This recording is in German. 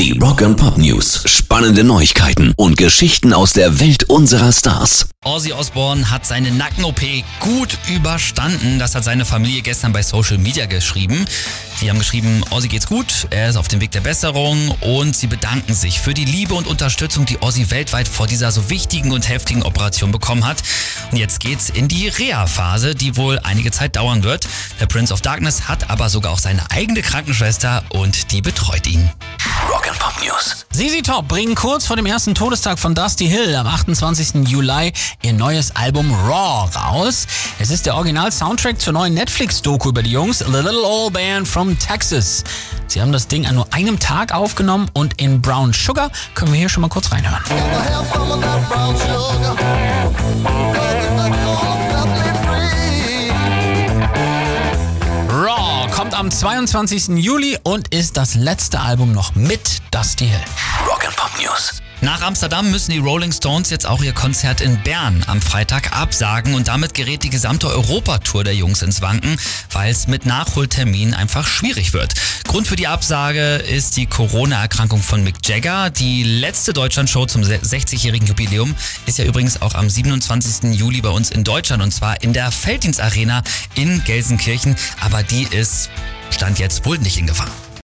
Die Rock and Pop News. Spannende Neuigkeiten und Geschichten aus der Welt unserer Stars. Ozzy Osbourne hat seine Nacken-OP gut überstanden. Das hat seine Familie gestern bei Social Media geschrieben. Sie haben geschrieben, Ozzy geht's gut, er ist auf dem Weg der Besserung und sie bedanken sich für die Liebe und Unterstützung, die Ozzy weltweit vor dieser so wichtigen und heftigen Operation bekommen hat. Und jetzt geht's in die Reha-Phase, die wohl einige Zeit dauern wird. Der Prince of Darkness hat aber sogar auch seine eigene Krankenschwester und die betreut ihn. Rock and Pop News. ZZ Top bringen kurz vor dem ersten Todestag von Dusty Hill am 28. Juli ihr neues Album Raw raus. Es ist der Original-Soundtrack zur neuen Netflix-Doku über die Jungs, The Little Old Band from Texas. Sie haben das Ding an nur einem Tag aufgenommen und in Brown Sugar können wir hier schon mal kurz reinhören. Am 22. Juli und ist das letzte Album noch mit Dusty Hill. Rock and Pop News. Nach Amsterdam müssen die Rolling Stones jetzt auch ihr Konzert in Bern am Freitag absagen und damit gerät die gesamte Europatour der Jungs ins Wanken, weil es mit Nachholtermin einfach schwierig wird. Grund für die Absage ist die Corona-Erkrankung von Mick Jagger. Die letzte Deutschlandshow zum 60-jährigen Jubiläum ist ja übrigens auch am 27. Juli bei uns in Deutschland und zwar in der Felddienst Arena in Gelsenkirchen, aber die ist Stand jetzt wohl nicht in Gefahr.